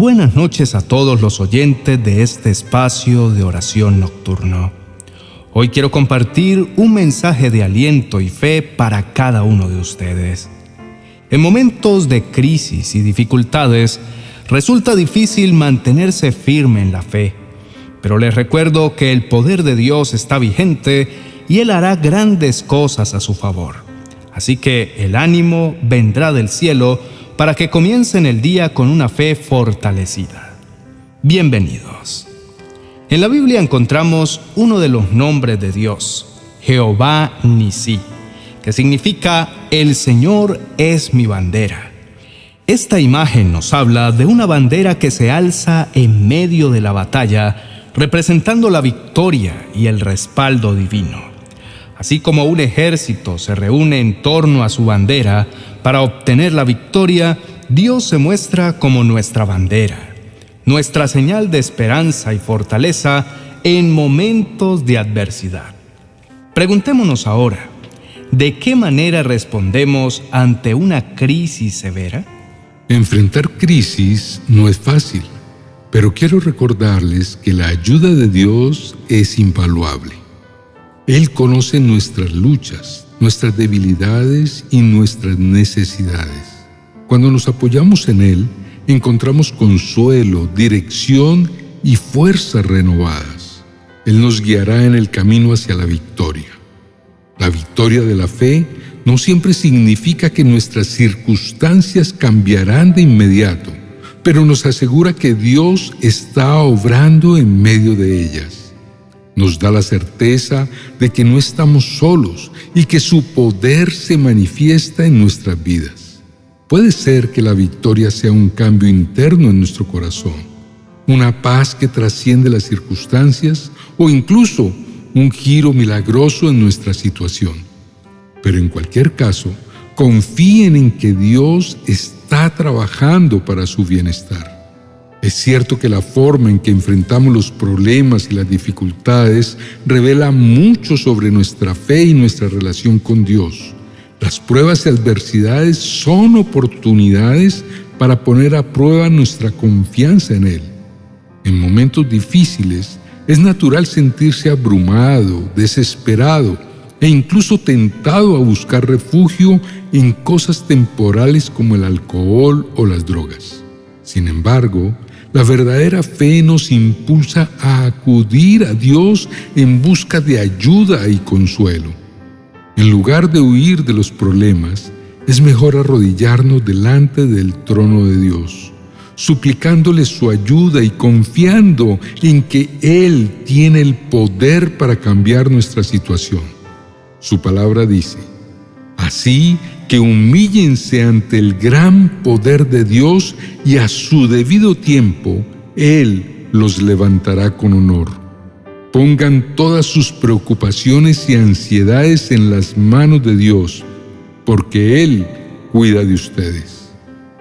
Buenas noches a todos los oyentes de este espacio de oración nocturno. Hoy quiero compartir un mensaje de aliento y fe para cada uno de ustedes. En momentos de crisis y dificultades, resulta difícil mantenerse firme en la fe, pero les recuerdo que el poder de Dios está vigente y Él hará grandes cosas a su favor. Así que el ánimo vendrá del cielo para que comiencen el día con una fe fortalecida. Bienvenidos. En la Biblia encontramos uno de los nombres de Dios, Jehová Nisi, que significa El Señor es mi bandera. Esta imagen nos habla de una bandera que se alza en medio de la batalla, representando la victoria y el respaldo divino. Así como un ejército se reúne en torno a su bandera para obtener la victoria, Dios se muestra como nuestra bandera, nuestra señal de esperanza y fortaleza en momentos de adversidad. Preguntémonos ahora, ¿de qué manera respondemos ante una crisis severa? Enfrentar crisis no es fácil, pero quiero recordarles que la ayuda de Dios es invaluable. Él conoce nuestras luchas, nuestras debilidades y nuestras necesidades. Cuando nos apoyamos en Él, encontramos consuelo, dirección y fuerzas renovadas. Él nos guiará en el camino hacia la victoria. La victoria de la fe no siempre significa que nuestras circunstancias cambiarán de inmediato, pero nos asegura que Dios está obrando en medio de ellas nos da la certeza de que no estamos solos y que su poder se manifiesta en nuestras vidas. Puede ser que la victoria sea un cambio interno en nuestro corazón, una paz que trasciende las circunstancias o incluso un giro milagroso en nuestra situación. Pero en cualquier caso, confíen en que Dios está trabajando para su bienestar. Es cierto que la forma en que enfrentamos los problemas y las dificultades revela mucho sobre nuestra fe y nuestra relación con Dios. Las pruebas y adversidades son oportunidades para poner a prueba nuestra confianza en Él. En momentos difíciles es natural sentirse abrumado, desesperado e incluso tentado a buscar refugio en cosas temporales como el alcohol o las drogas. Sin embargo, la verdadera fe nos impulsa a acudir a Dios en busca de ayuda y consuelo. En lugar de huir de los problemas, es mejor arrodillarnos delante del trono de Dios, suplicándole su ayuda y confiando en que Él tiene el poder para cambiar nuestra situación. Su palabra dice, Así que humíllense ante el gran poder de Dios y a su debido tiempo Él los levantará con honor. Pongan todas sus preocupaciones y ansiedades en las manos de Dios, porque Él cuida de ustedes.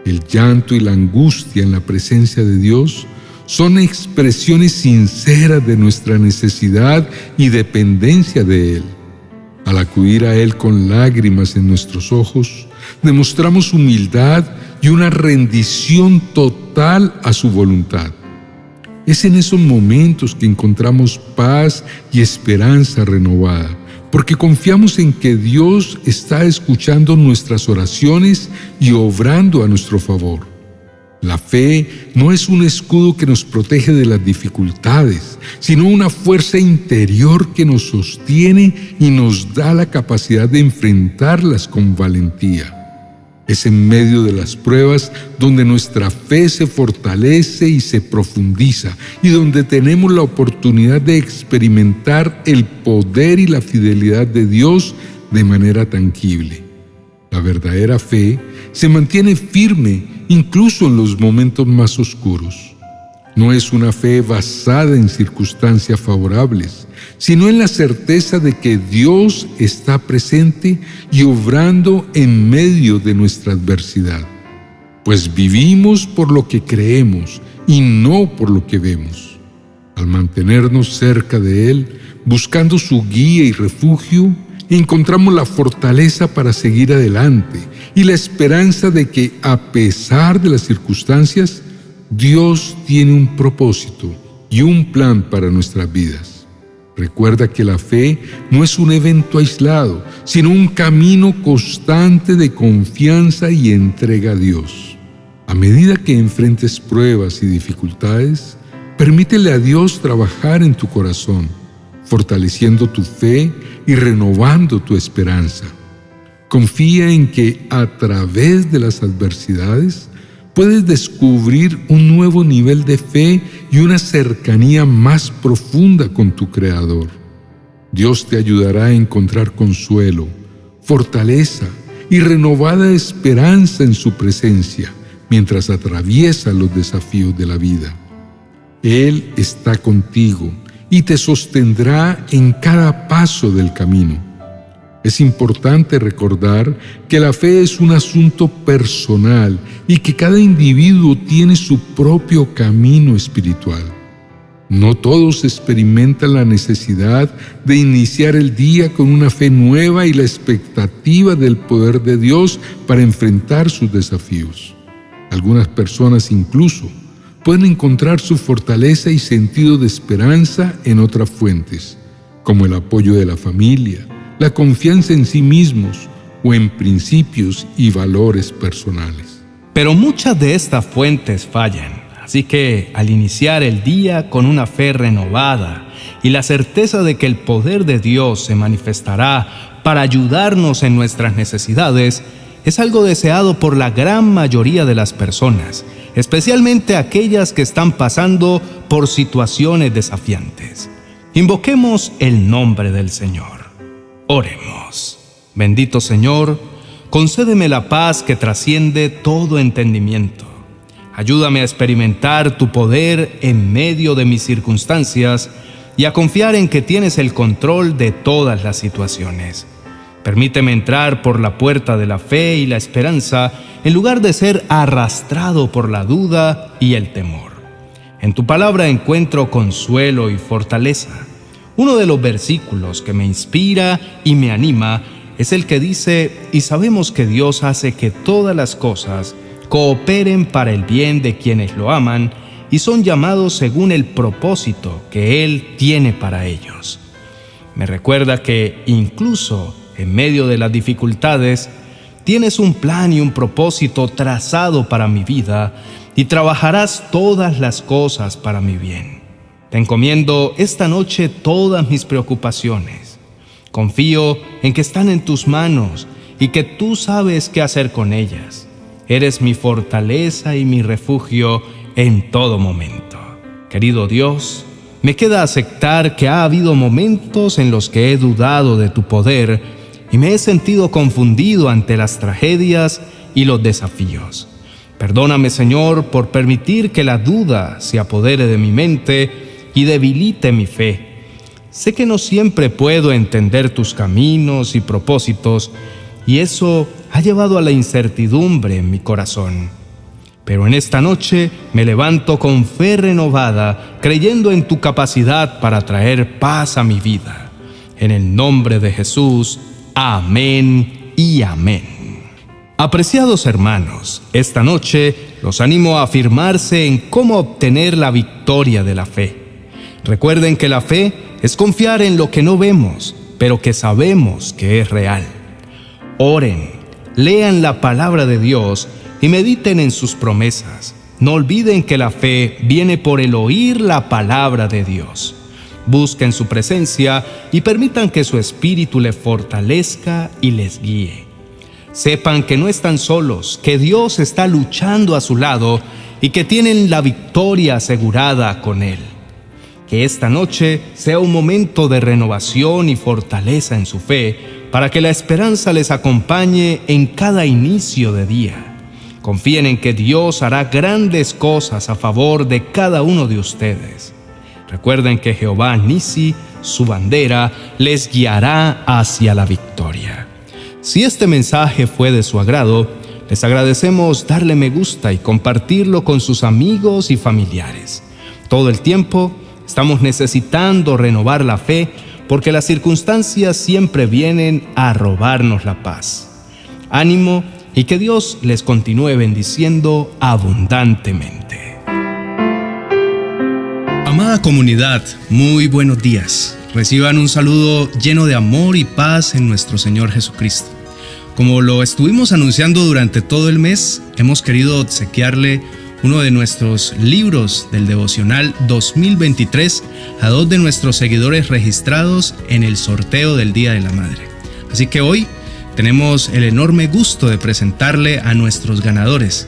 El llanto y la angustia en la presencia de Dios son expresiones sinceras de nuestra necesidad y dependencia de Él. Al acudir a Él con lágrimas en nuestros ojos, demostramos humildad y una rendición total a su voluntad. Es en esos momentos que encontramos paz y esperanza renovada, porque confiamos en que Dios está escuchando nuestras oraciones y obrando a nuestro favor. La fe no es un escudo que nos protege de las dificultades, sino una fuerza interior que nos sostiene y nos da la capacidad de enfrentarlas con valentía. Es en medio de las pruebas donde nuestra fe se fortalece y se profundiza y donde tenemos la oportunidad de experimentar el poder y la fidelidad de Dios de manera tangible. La verdadera fe se mantiene firme incluso en los momentos más oscuros. No es una fe basada en circunstancias favorables, sino en la certeza de que Dios está presente y obrando en medio de nuestra adversidad. Pues vivimos por lo que creemos y no por lo que vemos. Al mantenernos cerca de Él, buscando su guía y refugio, encontramos la fortaleza para seguir adelante y la esperanza de que a pesar de las circunstancias, Dios tiene un propósito y un plan para nuestras vidas. Recuerda que la fe no es un evento aislado, sino un camino constante de confianza y entrega a Dios. A medida que enfrentes pruebas y dificultades, permítele a Dios trabajar en tu corazón, fortaleciendo tu fe y renovando tu esperanza. Confía en que a través de las adversidades puedes descubrir un nuevo nivel de fe y una cercanía más profunda con tu Creador. Dios te ayudará a encontrar consuelo, fortaleza y renovada esperanza en su presencia mientras atraviesa los desafíos de la vida. Él está contigo y te sostendrá en cada paso del camino. Es importante recordar que la fe es un asunto personal y que cada individuo tiene su propio camino espiritual. No todos experimentan la necesidad de iniciar el día con una fe nueva y la expectativa del poder de Dios para enfrentar sus desafíos. Algunas personas incluso pueden encontrar su fortaleza y sentido de esperanza en otras fuentes, como el apoyo de la familia, la confianza en sí mismos o en principios y valores personales. Pero muchas de estas fuentes fallan, así que al iniciar el día con una fe renovada y la certeza de que el poder de Dios se manifestará para ayudarnos en nuestras necesidades, es algo deseado por la gran mayoría de las personas, especialmente aquellas que están pasando por situaciones desafiantes. Invoquemos el nombre del Señor. Oremos. Bendito Señor, concédeme la paz que trasciende todo entendimiento. Ayúdame a experimentar tu poder en medio de mis circunstancias y a confiar en que tienes el control de todas las situaciones. Permíteme entrar por la puerta de la fe y la esperanza en lugar de ser arrastrado por la duda y el temor. En tu palabra encuentro consuelo y fortaleza. Uno de los versículos que me inspira y me anima es el que dice, y sabemos que Dios hace que todas las cosas cooperen para el bien de quienes lo aman y son llamados según el propósito que Él tiene para ellos. Me recuerda que incluso en medio de las dificultades, tienes un plan y un propósito trazado para mi vida y trabajarás todas las cosas para mi bien. Te encomiendo esta noche todas mis preocupaciones. Confío en que están en tus manos y que tú sabes qué hacer con ellas. Eres mi fortaleza y mi refugio en todo momento. Querido Dios, me queda aceptar que ha habido momentos en los que he dudado de tu poder y me he sentido confundido ante las tragedias y los desafíos. Perdóname, Señor, por permitir que la duda se apodere de mi mente y debilite mi fe. Sé que no siempre puedo entender tus caminos y propósitos, y eso ha llevado a la incertidumbre en mi corazón. Pero en esta noche me levanto con fe renovada, creyendo en tu capacidad para traer paz a mi vida. En el nombre de Jesús, amén y amén. Apreciados hermanos, esta noche los animo a afirmarse en cómo obtener la victoria de la fe. Recuerden que la fe es confiar en lo que no vemos, pero que sabemos que es real. Oren, lean la palabra de Dios y mediten en sus promesas. No olviden que la fe viene por el oír la palabra de Dios. Busquen su presencia y permitan que su espíritu les fortalezca y les guíe. Sepan que no están solos, que Dios está luchando a su lado y que tienen la victoria asegurada con Él. Que esta noche sea un momento de renovación y fortaleza en su fe, para que la esperanza les acompañe en cada inicio de día. Confíen en que Dios hará grandes cosas a favor de cada uno de ustedes. Recuerden que Jehová Nisi, su bandera, les guiará hacia la victoria. Si este mensaje fue de su agrado, les agradecemos darle me gusta y compartirlo con sus amigos y familiares. Todo el tiempo, Estamos necesitando renovar la fe porque las circunstancias siempre vienen a robarnos la paz. Ánimo y que Dios les continúe bendiciendo abundantemente. Amada comunidad, muy buenos días. Reciban un saludo lleno de amor y paz en nuestro Señor Jesucristo. Como lo estuvimos anunciando durante todo el mes, hemos querido obsequiarle uno de nuestros libros del devocional 2023 a dos de nuestros seguidores registrados en el sorteo del Día de la Madre. Así que hoy tenemos el enorme gusto de presentarle a nuestros ganadores,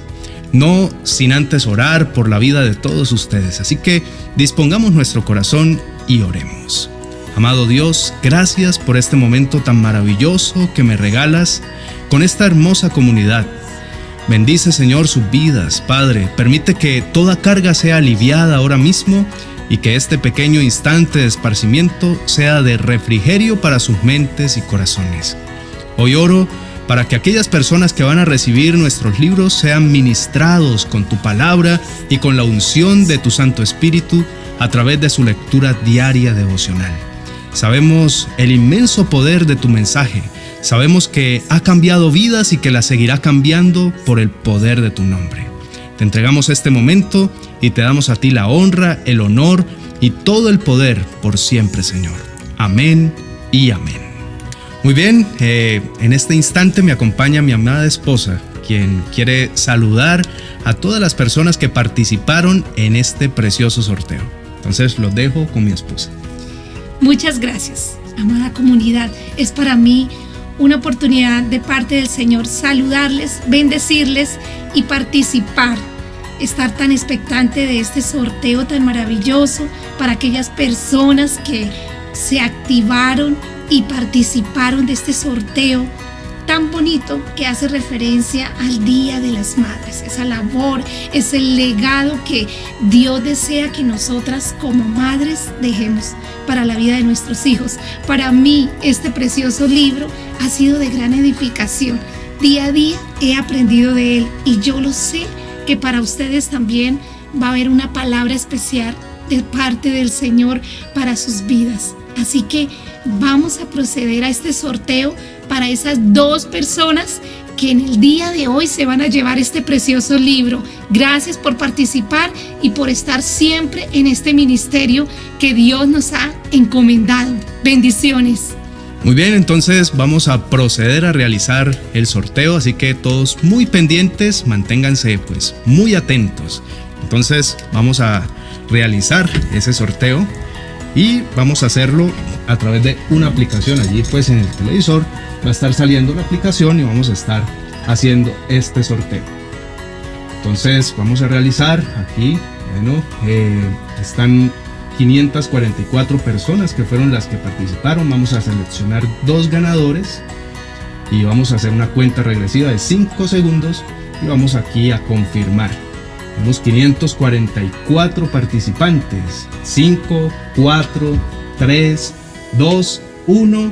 no sin antes orar por la vida de todos ustedes. Así que dispongamos nuestro corazón y oremos. Amado Dios, gracias por este momento tan maravilloso que me regalas con esta hermosa comunidad Bendice Señor sus vidas, Padre. Permite que toda carga sea aliviada ahora mismo y que este pequeño instante de esparcimiento sea de refrigerio para sus mentes y corazones. Hoy oro para que aquellas personas que van a recibir nuestros libros sean ministrados con tu palabra y con la unción de tu Santo Espíritu a través de su lectura diaria devocional. Sabemos el inmenso poder de tu mensaje Sabemos que ha cambiado vidas y que la seguirá cambiando por el poder de tu nombre. Te entregamos este momento y te damos a ti la honra, el honor y todo el poder por siempre, Señor. Amén y amén. Muy bien, eh, en este instante me acompaña mi amada esposa, quien quiere saludar a todas las personas que participaron en este precioso sorteo. Entonces los dejo con mi esposa. Muchas gracias, amada comunidad. Es para mí una oportunidad de parte del Señor saludarles, bendecirles y participar. Estar tan expectante de este sorteo tan maravilloso para aquellas personas que se activaron y participaron de este sorteo tan bonito que hace referencia al Día de las Madres, esa labor, ese legado que Dios desea que nosotras como madres dejemos para la vida de nuestros hijos. Para mí este precioso libro ha sido de gran edificación. Día a día he aprendido de él y yo lo sé que para ustedes también va a haber una palabra especial de parte del Señor para sus vidas. Así que vamos a proceder a este sorteo para esas dos personas que en el día de hoy se van a llevar este precioso libro. Gracias por participar y por estar siempre en este ministerio que Dios nos ha encomendado. Bendiciones. Muy bien, entonces vamos a proceder a realizar el sorteo, así que todos muy pendientes, manténganse pues muy atentos. Entonces vamos a realizar ese sorteo y vamos a hacerlo a través de una aplicación allí pues en el televisor. Va a estar saliendo la aplicación y vamos a estar haciendo este sorteo. Entonces vamos a realizar aquí bueno eh, están 544 personas que fueron las que participaron. Vamos a seleccionar dos ganadores y vamos a hacer una cuenta regresiva de 5 segundos y vamos aquí a confirmar. Tenemos 544 participantes. 5, 4, 3, 2, 1.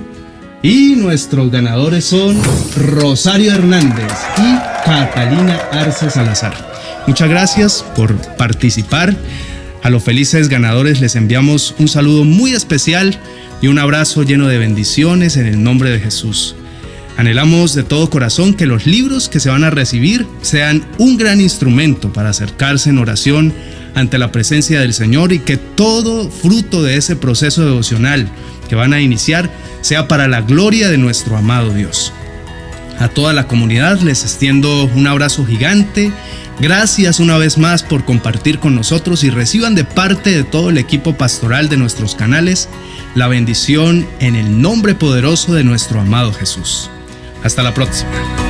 Y nuestros ganadores son Rosario Hernández y Catalina Arce Salazar. Muchas gracias por participar. A los felices ganadores les enviamos un saludo muy especial y un abrazo lleno de bendiciones en el nombre de Jesús. Anhelamos de todo corazón que los libros que se van a recibir sean un gran instrumento para acercarse en oración ante la presencia del Señor y que todo fruto de ese proceso devocional que van a iniciar sea para la gloria de nuestro amado Dios. A toda la comunidad les extiendo un abrazo gigante. Gracias una vez más por compartir con nosotros y reciban de parte de todo el equipo pastoral de nuestros canales la bendición en el nombre poderoso de nuestro amado Jesús. Hasta la próxima.